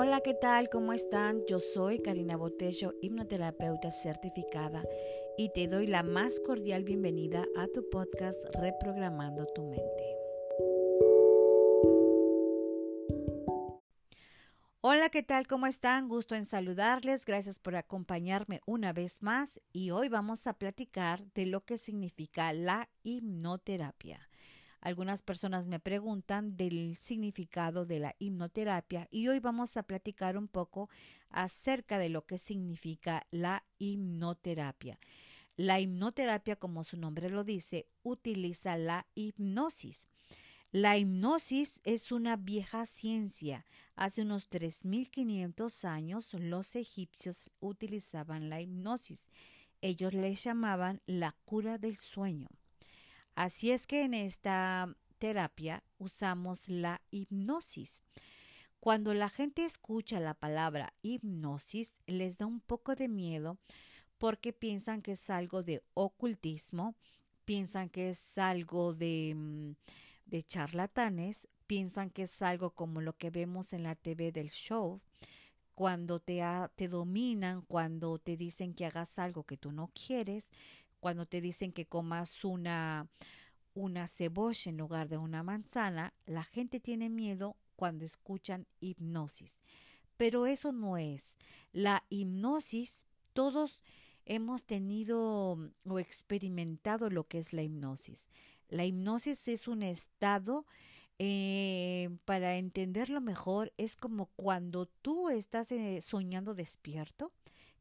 Hola, ¿qué tal? ¿Cómo están? Yo soy Karina Botello, hipnoterapeuta certificada, y te doy la más cordial bienvenida a tu podcast Reprogramando tu mente. Hola, ¿qué tal? ¿Cómo están? Gusto en saludarles. Gracias por acompañarme una vez más y hoy vamos a platicar de lo que significa la hipnoterapia. Algunas personas me preguntan del significado de la hipnoterapia y hoy vamos a platicar un poco acerca de lo que significa la hipnoterapia. La hipnoterapia, como su nombre lo dice, utiliza la hipnosis. La hipnosis es una vieja ciencia. Hace unos 3.500 años los egipcios utilizaban la hipnosis. Ellos le llamaban la cura del sueño. Así es que en esta terapia usamos la hipnosis. Cuando la gente escucha la palabra hipnosis, les da un poco de miedo porque piensan que es algo de ocultismo, piensan que es algo de, mm, de charlatanes, piensan que es algo como lo que vemos en la TV del show, cuando te, te dominan, cuando te dicen que hagas algo que tú no quieres, cuando te dicen que comas una, una cebolla en lugar de una manzana, la gente tiene miedo cuando escuchan hipnosis. Pero eso no es. La hipnosis, todos hemos tenido o experimentado lo que es la hipnosis. La hipnosis es un estado, eh, para entenderlo mejor, es como cuando tú estás eh, soñando despierto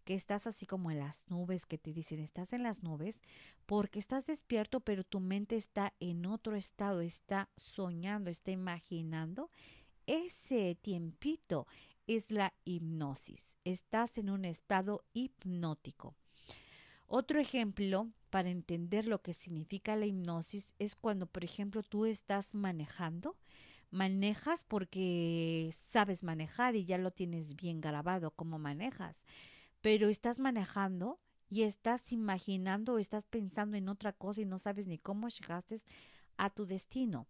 que estás así como en las nubes, que te dicen estás en las nubes, porque estás despierto, pero tu mente está en otro estado, está soñando, está imaginando. Ese tiempito es la hipnosis. Estás en un estado hipnótico. Otro ejemplo para entender lo que significa la hipnosis es cuando, por ejemplo, tú estás manejando, manejas porque sabes manejar y ya lo tienes bien grabado cómo manejas pero estás manejando y estás imaginando o estás pensando en otra cosa y no sabes ni cómo llegaste a tu destino.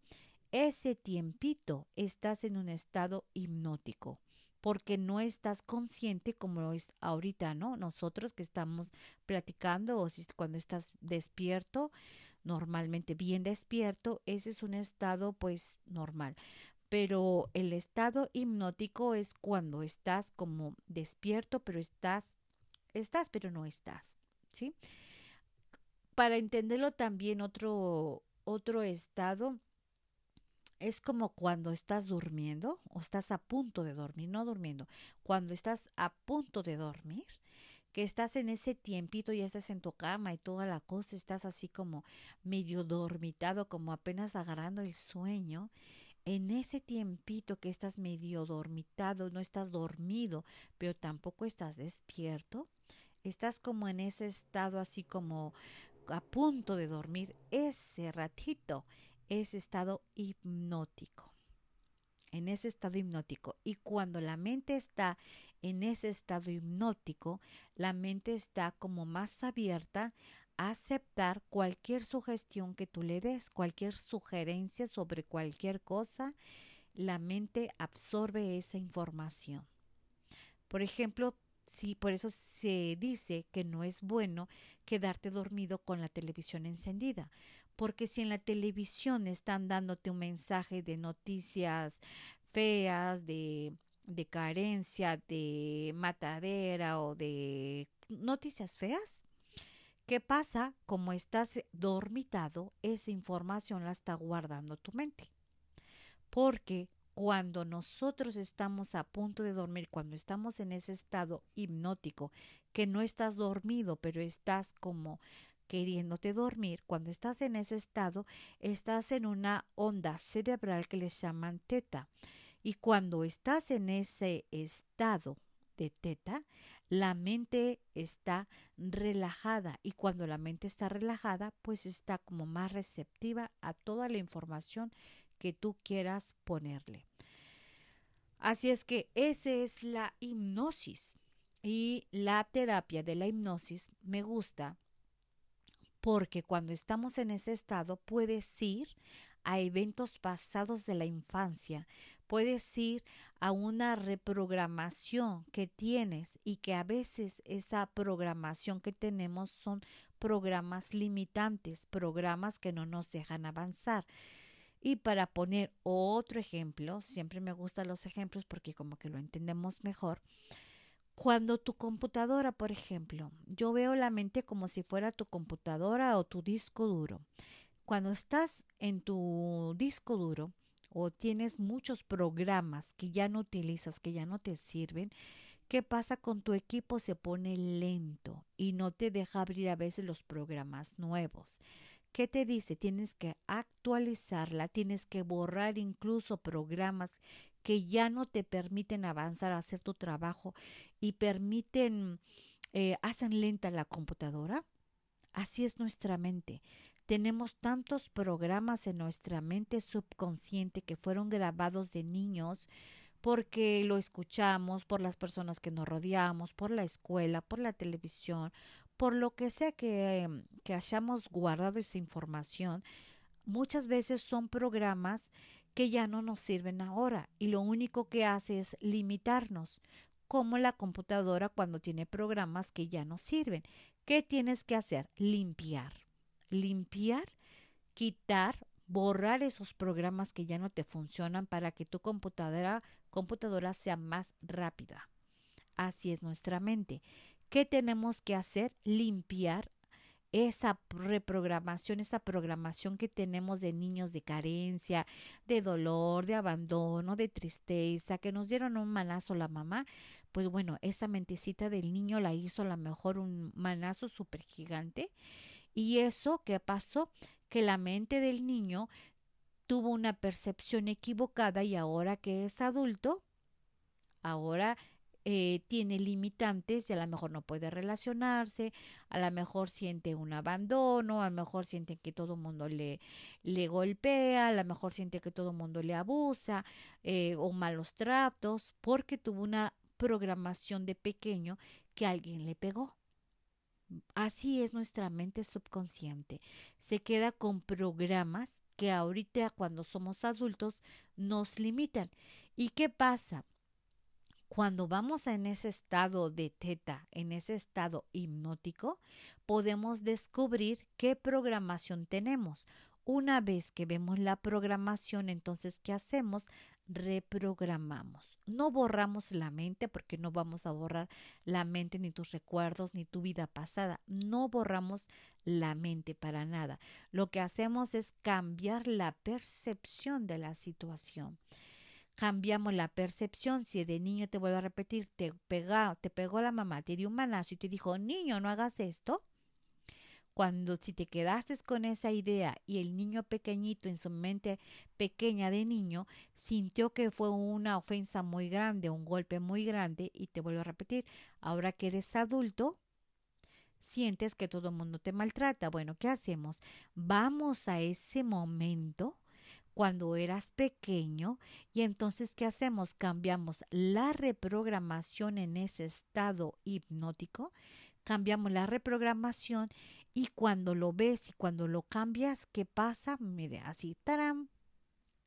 Ese tiempito estás en un estado hipnótico porque no estás consciente como lo es ahorita, ¿no? Nosotros que estamos platicando o si cuando estás despierto, normalmente bien despierto, ese es un estado pues normal. Pero el estado hipnótico es cuando estás como despierto, pero estás estás, pero no estás, ¿sí? Para entenderlo también otro otro estado es como cuando estás durmiendo o estás a punto de dormir, no durmiendo, cuando estás a punto de dormir, que estás en ese tiempito, y estás en tu cama y toda la cosa, estás así como medio dormitado, como apenas agarrando el sueño en ese tiempito que estás medio dormitado, no estás dormido, pero tampoco estás despierto, estás como en ese estado así como a punto de dormir, ese ratito, ese estado hipnótico. En ese estado hipnótico. Y cuando la mente está en ese estado hipnótico, la mente está como más abierta aceptar cualquier sugestión que tú le des, cualquier sugerencia sobre cualquier cosa, la mente absorbe esa información. Por ejemplo, si por eso se dice que no es bueno quedarte dormido con la televisión encendida, porque si en la televisión están dándote un mensaje de noticias feas, de, de carencia, de matadera o de noticias feas, ¿Qué pasa? Como estás dormitado, esa información la está guardando tu mente. Porque cuando nosotros estamos a punto de dormir, cuando estamos en ese estado hipnótico, que no estás dormido, pero estás como queriéndote dormir, cuando estás en ese estado, estás en una onda cerebral que les llaman teta. Y cuando estás en ese estado de teta, la mente está relajada y cuando la mente está relajada, pues está como más receptiva a toda la información que tú quieras ponerle. Así es que esa es la hipnosis y la terapia de la hipnosis me gusta porque cuando estamos en ese estado puedes ir a eventos pasados de la infancia, puedes ir a una reprogramación que tienes y que a veces esa programación que tenemos son programas limitantes, programas que no nos dejan avanzar. Y para poner otro ejemplo, siempre me gustan los ejemplos porque como que lo entendemos mejor. Cuando tu computadora, por ejemplo, yo veo la mente como si fuera tu computadora o tu disco duro. Cuando estás en tu disco duro o tienes muchos programas que ya no utilizas, que ya no te sirven, ¿Qué pasa con tu equipo? Se pone lento y no te deja abrir a veces los programas nuevos. ¿Qué te dice? Tienes que actualizarla, tienes que borrar incluso programas que ya no te permiten avanzar a hacer tu trabajo y permiten, eh, hacen lenta la computadora. Así es nuestra mente. Tenemos tantos programas en nuestra mente subconsciente que fueron grabados de niños porque lo escuchamos, por las personas que nos rodeamos, por la escuela, por la televisión, por lo que sea que, em, que hayamos guardado esa información, muchas veces son programas que ya no nos sirven ahora y lo único que hace es limitarnos, como la computadora cuando tiene programas que ya no sirven. ¿Qué tienes que hacer? Limpiar. Limpiar, quitar, borrar esos programas que ya no te funcionan para que tu computadora computadora sea más rápida. Así es nuestra mente. ¿Qué tenemos que hacer? Limpiar esa reprogramación, esa programación que tenemos de niños de carencia, de dolor, de abandono, de tristeza, que nos dieron un manazo la mamá, pues bueno, esa mentecita del niño la hizo a lo mejor un manazo súper gigante. Y eso, ¿qué pasó? Que la mente del niño tuvo una percepción equivocada y ahora que es adulto, ahora eh, tiene limitantes y a lo mejor no puede relacionarse, a lo mejor siente un abandono, a lo mejor siente que todo el mundo le, le golpea, a lo mejor siente que todo el mundo le abusa eh, o malos tratos, porque tuvo una programación de pequeño que alguien le pegó. Así es nuestra mente subconsciente. Se queda con programas que ahorita cuando somos adultos nos limitan. ¿Y qué pasa? Cuando vamos en ese estado de teta, en ese estado hipnótico, podemos descubrir qué programación tenemos. Una vez que vemos la programación, entonces, ¿qué hacemos? reprogramamos. No borramos la mente porque no vamos a borrar la mente ni tus recuerdos ni tu vida pasada. No borramos la mente para nada. Lo que hacemos es cambiar la percepción de la situación. Cambiamos la percepción. Si de niño te vuelvo a repetir, te, te pegó la mamá, te dio un manazo y te dijo, niño, no hagas esto cuando si te quedaste con esa idea y el niño pequeñito en su mente pequeña de niño sintió que fue una ofensa muy grande, un golpe muy grande, y te vuelvo a repetir, ahora que eres adulto, sientes que todo el mundo te maltrata. Bueno, ¿qué hacemos? Vamos a ese momento cuando eras pequeño y entonces ¿qué hacemos? Cambiamos la reprogramación en ese estado hipnótico, cambiamos la reprogramación y cuando lo ves y cuando lo cambias, ¿qué pasa? Mire, así, taram,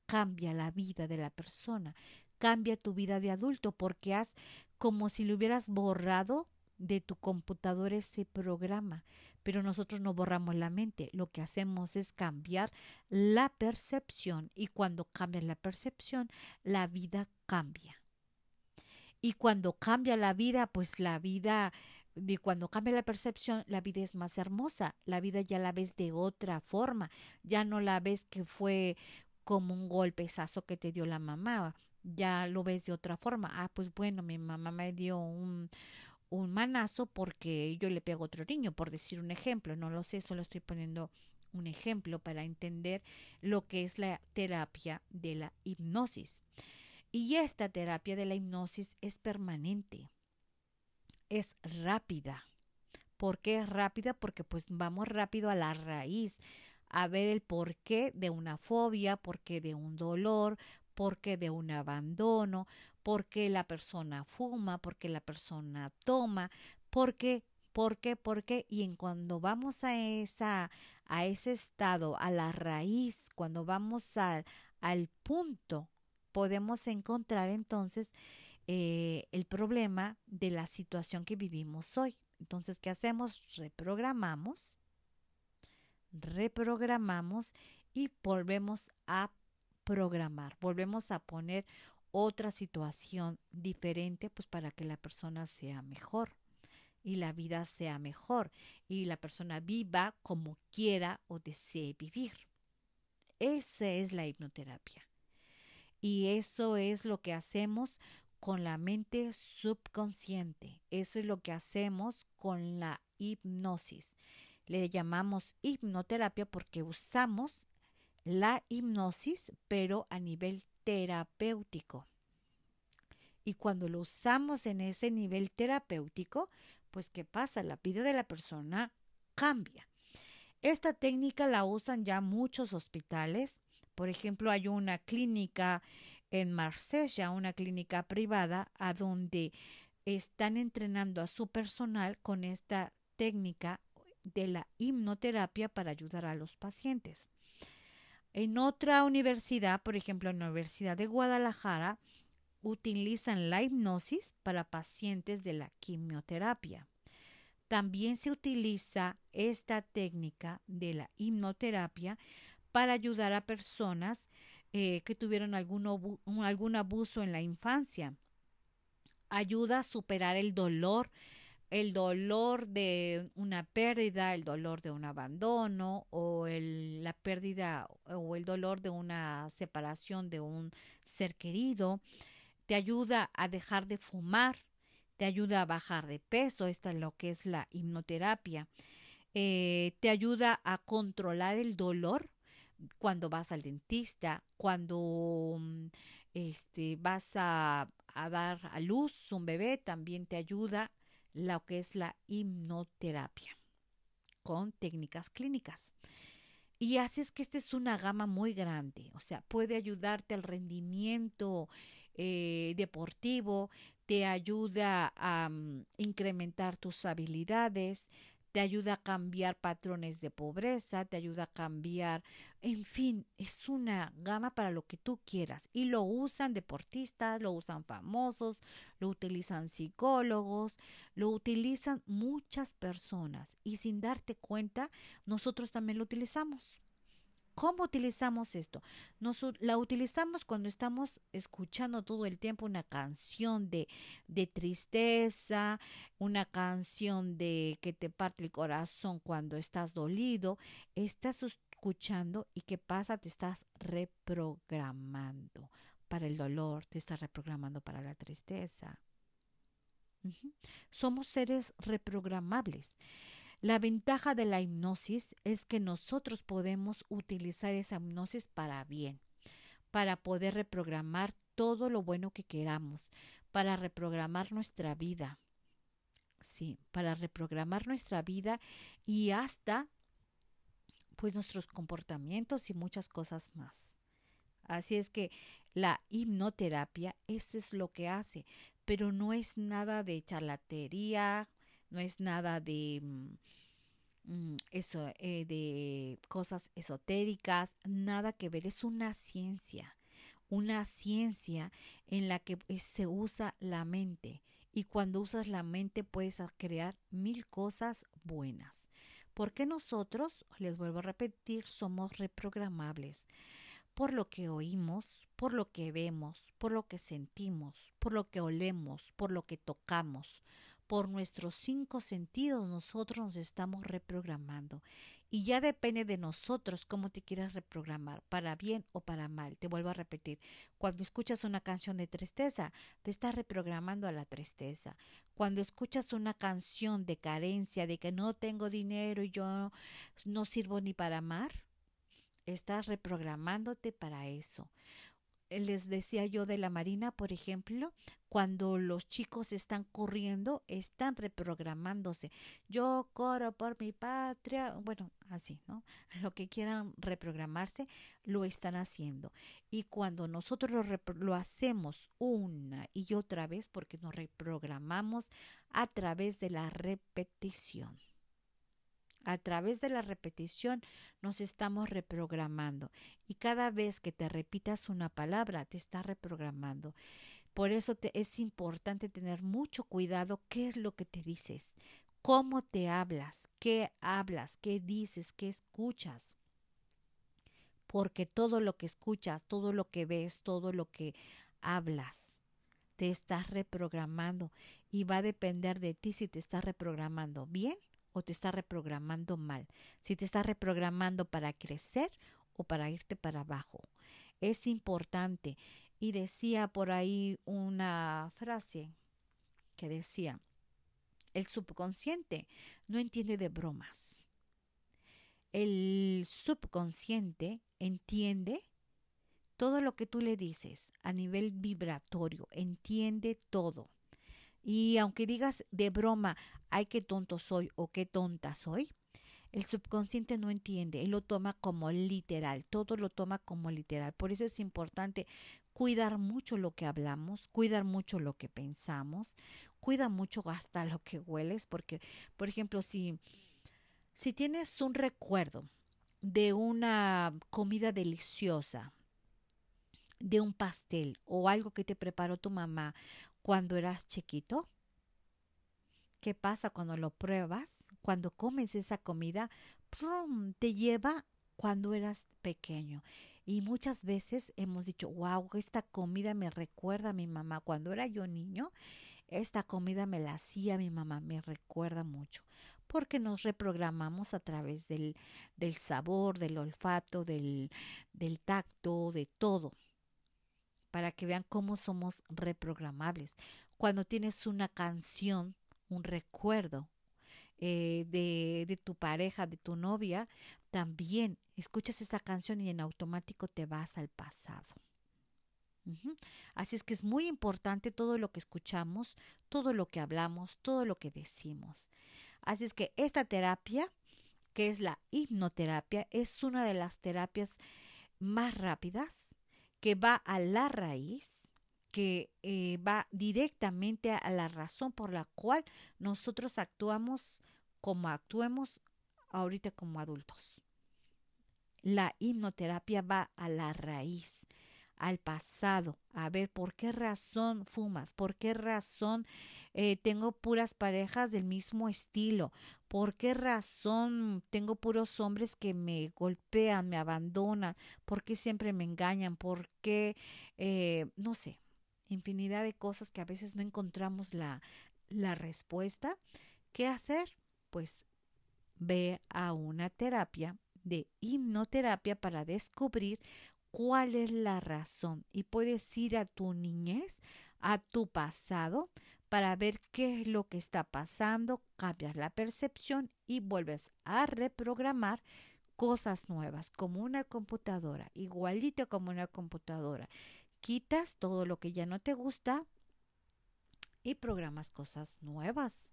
cambia la vida de la persona, cambia tu vida de adulto porque has como si le hubieras borrado de tu computadora ese programa. Pero nosotros no borramos la mente, lo que hacemos es cambiar la percepción y cuando cambia la percepción, la vida cambia. Y cuando cambia la vida, pues la vida de cuando cambia la percepción, la vida es más hermosa, la vida ya la ves de otra forma, ya no la ves que fue como un golpezazo que te dio la mamá, ya lo ves de otra forma. Ah, pues bueno, mi mamá me dio un, un manazo porque yo le pego otro niño, por decir un ejemplo, no lo sé, solo estoy poniendo un ejemplo para entender lo que es la terapia de la hipnosis. Y esta terapia de la hipnosis es permanente es rápida. ¿Por qué es rápida? Porque pues vamos rápido a la raíz, a ver el porqué de una fobia, porqué de un dolor, porqué de un abandono, por qué la persona fuma, por qué la persona toma, por qué, por qué, por qué. Y en cuando vamos a esa, a ese estado, a la raíz, cuando vamos al, al punto podemos encontrar entonces eh, el problema de la situación que vivimos hoy. Entonces, ¿qué hacemos? Reprogramamos, reprogramamos y volvemos a programar, volvemos a poner otra situación diferente pues para que la persona sea mejor y la vida sea mejor y la persona viva como quiera o desee vivir. Esa es la hipnoterapia. Y eso es lo que hacemos con la mente subconsciente. Eso es lo que hacemos con la hipnosis. Le llamamos hipnoterapia porque usamos la hipnosis, pero a nivel terapéutico. Y cuando lo usamos en ese nivel terapéutico, pues ¿qué pasa? La vida de la persona cambia. Esta técnica la usan ya muchos hospitales. Por ejemplo, hay una clínica en Marsella, una clínica privada, a donde están entrenando a su personal con esta técnica de la hipnoterapia para ayudar a los pacientes. En otra universidad, por ejemplo, en la Universidad de Guadalajara, utilizan la hipnosis para pacientes de la quimioterapia. También se utiliza esta técnica de la hipnoterapia para ayudar a personas eh, que tuvieron algún, algún abuso en la infancia. Ayuda a superar el dolor el dolor de una pérdida, el dolor de un abandono o la pérdida o el dolor de una separación de un ser querido, te ayuda a dejar de fumar, te ayuda a bajar de peso, esta es lo que es la hipnoterapia, eh, te ayuda a controlar el dolor cuando vas al dentista, cuando mm, este, vas a, a dar a luz un bebé, también te ayuda lo que es la hipnoterapia con técnicas clínicas. Y así es que esta es una gama muy grande, o sea, puede ayudarte al rendimiento eh, deportivo, te ayuda a mm, incrementar tus habilidades, te ayuda a cambiar patrones de pobreza, te ayuda a cambiar, en fin, es una gama para lo que tú quieras. Y lo usan deportistas, lo usan famosos, lo utilizan psicólogos, lo utilizan muchas personas. Y sin darte cuenta, nosotros también lo utilizamos. ¿Cómo utilizamos esto? Nos, la utilizamos cuando estamos escuchando todo el tiempo una canción de, de tristeza, una canción de que te parte el corazón cuando estás dolido. Estás escuchando y ¿qué pasa? Te estás reprogramando para el dolor, te estás reprogramando para la tristeza. Somos seres reprogramables. La ventaja de la hipnosis es que nosotros podemos utilizar esa hipnosis para bien, para poder reprogramar todo lo bueno que queramos, para reprogramar nuestra vida. Sí, para reprogramar nuestra vida y hasta pues nuestros comportamientos y muchas cosas más. Así es que la hipnoterapia, eso es lo que hace, pero no es nada de charlatería, no es nada de mm, mm, eso, eh, de cosas esotéricas, nada que ver, es una ciencia, una ciencia en la que eh, se usa la mente y cuando usas la mente puedes crear mil cosas buenas. Porque nosotros, les vuelvo a repetir, somos reprogramables por lo que oímos, por lo que vemos, por lo que sentimos, por lo que olemos, por lo que tocamos, por nuestros cinco sentidos nosotros nos estamos reprogramando. Y ya depende de nosotros cómo te quieras reprogramar, para bien o para mal. Te vuelvo a repetir, cuando escuchas una canción de tristeza, te estás reprogramando a la tristeza. Cuando escuchas una canción de carencia, de que no tengo dinero y yo no sirvo ni para amar, estás reprogramándote para eso les decía yo de la Marina, por ejemplo, cuando los chicos están corriendo, están reprogramándose. Yo corro por mi patria, bueno, así, ¿no? Lo que quieran reprogramarse, lo están haciendo. Y cuando nosotros lo, lo hacemos una y otra vez, porque nos reprogramamos a través de la repetición. A través de la repetición nos estamos reprogramando y cada vez que te repitas una palabra te está reprogramando. Por eso te, es importante tener mucho cuidado qué es lo que te dices, cómo te hablas, qué hablas, qué dices, qué escuchas. Porque todo lo que escuchas, todo lo que ves, todo lo que hablas, te estás reprogramando y va a depender de ti si te estás reprogramando bien o te está reprogramando mal, si te está reprogramando para crecer o para irte para abajo. Es importante. Y decía por ahí una frase que decía, el subconsciente no entiende de bromas. El subconsciente entiende todo lo que tú le dices a nivel vibratorio, entiende todo. Y aunque digas de broma, ay, qué tonto soy o qué tonta soy, el subconsciente no entiende, él lo toma como literal, todo lo toma como literal. Por eso es importante cuidar mucho lo que hablamos, cuidar mucho lo que pensamos, cuida mucho hasta lo que hueles, porque, por ejemplo, si, si tienes un recuerdo de una comida deliciosa, de un pastel o algo que te preparó tu mamá cuando eras chiquito? ¿Qué pasa cuando lo pruebas? Cuando comes esa comida, te lleva cuando eras pequeño. Y muchas veces hemos dicho, wow, esta comida me recuerda a mi mamá. Cuando era yo niño, esta comida me la hacía mi mamá, me recuerda mucho. Porque nos reprogramamos a través del, del sabor, del olfato, del, del tacto, de todo para que vean cómo somos reprogramables. Cuando tienes una canción, un recuerdo eh, de, de tu pareja, de tu novia, también escuchas esa canción y en automático te vas al pasado. Así es que es muy importante todo lo que escuchamos, todo lo que hablamos, todo lo que decimos. Así es que esta terapia, que es la hipnoterapia, es una de las terapias más rápidas, que va a la raíz, que eh, va directamente a la razón por la cual nosotros actuamos como actuemos ahorita como adultos. La hipnoterapia va a la raíz, al pasado, a ver por qué razón fumas, por qué razón eh, tengo puras parejas del mismo estilo, por qué razón tengo puros hombres que me golpean, me abandonan, por qué siempre me engañan, por qué, eh, no sé, infinidad de cosas que a veces no encontramos la, la respuesta. ¿Qué hacer? Pues ve a una terapia de hipnoterapia para descubrir cuál es la razón y puedes ir a tu niñez, a tu pasado, para ver qué es lo que está pasando, cambias la percepción y vuelves a reprogramar cosas nuevas, como una computadora, igualito como una computadora. Quitas todo lo que ya no te gusta y programas cosas nuevas.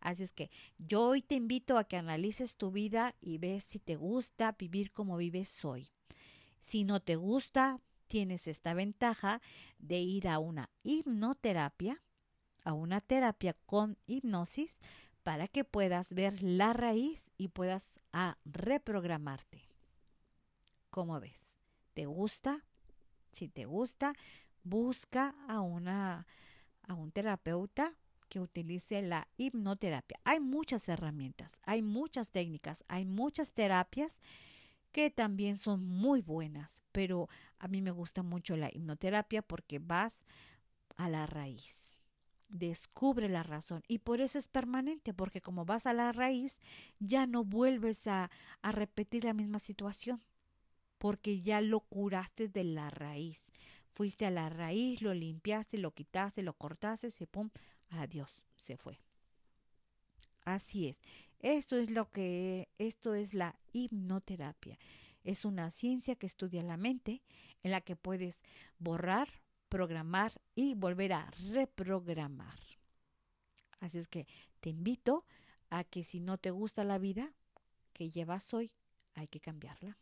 Así es que yo hoy te invito a que analices tu vida y ves si te gusta vivir como vives hoy. Si no te gusta, tienes esta ventaja de ir a una hipnoterapia, a una terapia con hipnosis, para que puedas ver la raíz y puedas a reprogramarte. ¿Cómo ves? ¿Te gusta? Si te gusta, busca a una a un terapeuta que utilice la hipnoterapia. Hay muchas herramientas, hay muchas técnicas, hay muchas terapias que también son muy buenas, pero a mí me gusta mucho la hipnoterapia porque vas a la raíz, descubre la razón y por eso es permanente, porque como vas a la raíz ya no vuelves a, repetir la misma situación, porque ya lo curaste de la raíz. Fuiste a la raíz, lo limpiaste, lo quitaste, lo cortaste, y pum, adiós, se fue. Así es. Esto es lo que, esto es la hipnoterapia. Es una ciencia que estudia la mente, en la que puedes borrar, programar y volver a reprogramar. Así es que te invito a que si no te gusta la vida que llevas hoy, hay que cambiarla.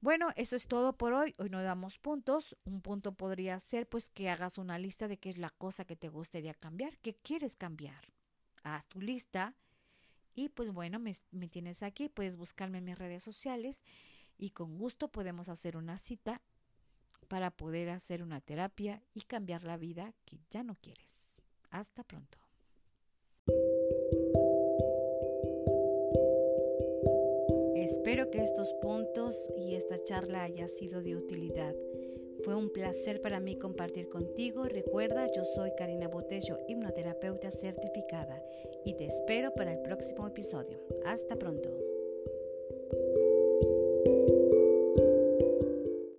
Bueno, eso es todo por hoy. Hoy no damos puntos. Un punto podría ser pues que hagas una lista de qué es la cosa que te gustaría cambiar, qué quieres cambiar haz tu lista Y pues bueno, me, me tienes aquí, puedes buscarme en mis redes sociales y con gusto podemos hacer una cita para poder hacer una terapia y cambiar la vida que ya no quieres. Hasta pronto. Espero que estos puntos y esta charla haya sido de utilidad. Fue un placer para mí compartir contigo. Recuerda, yo soy Karina Botello, hipnoterapeuta certificada, y te espero para el próximo episodio. Hasta pronto.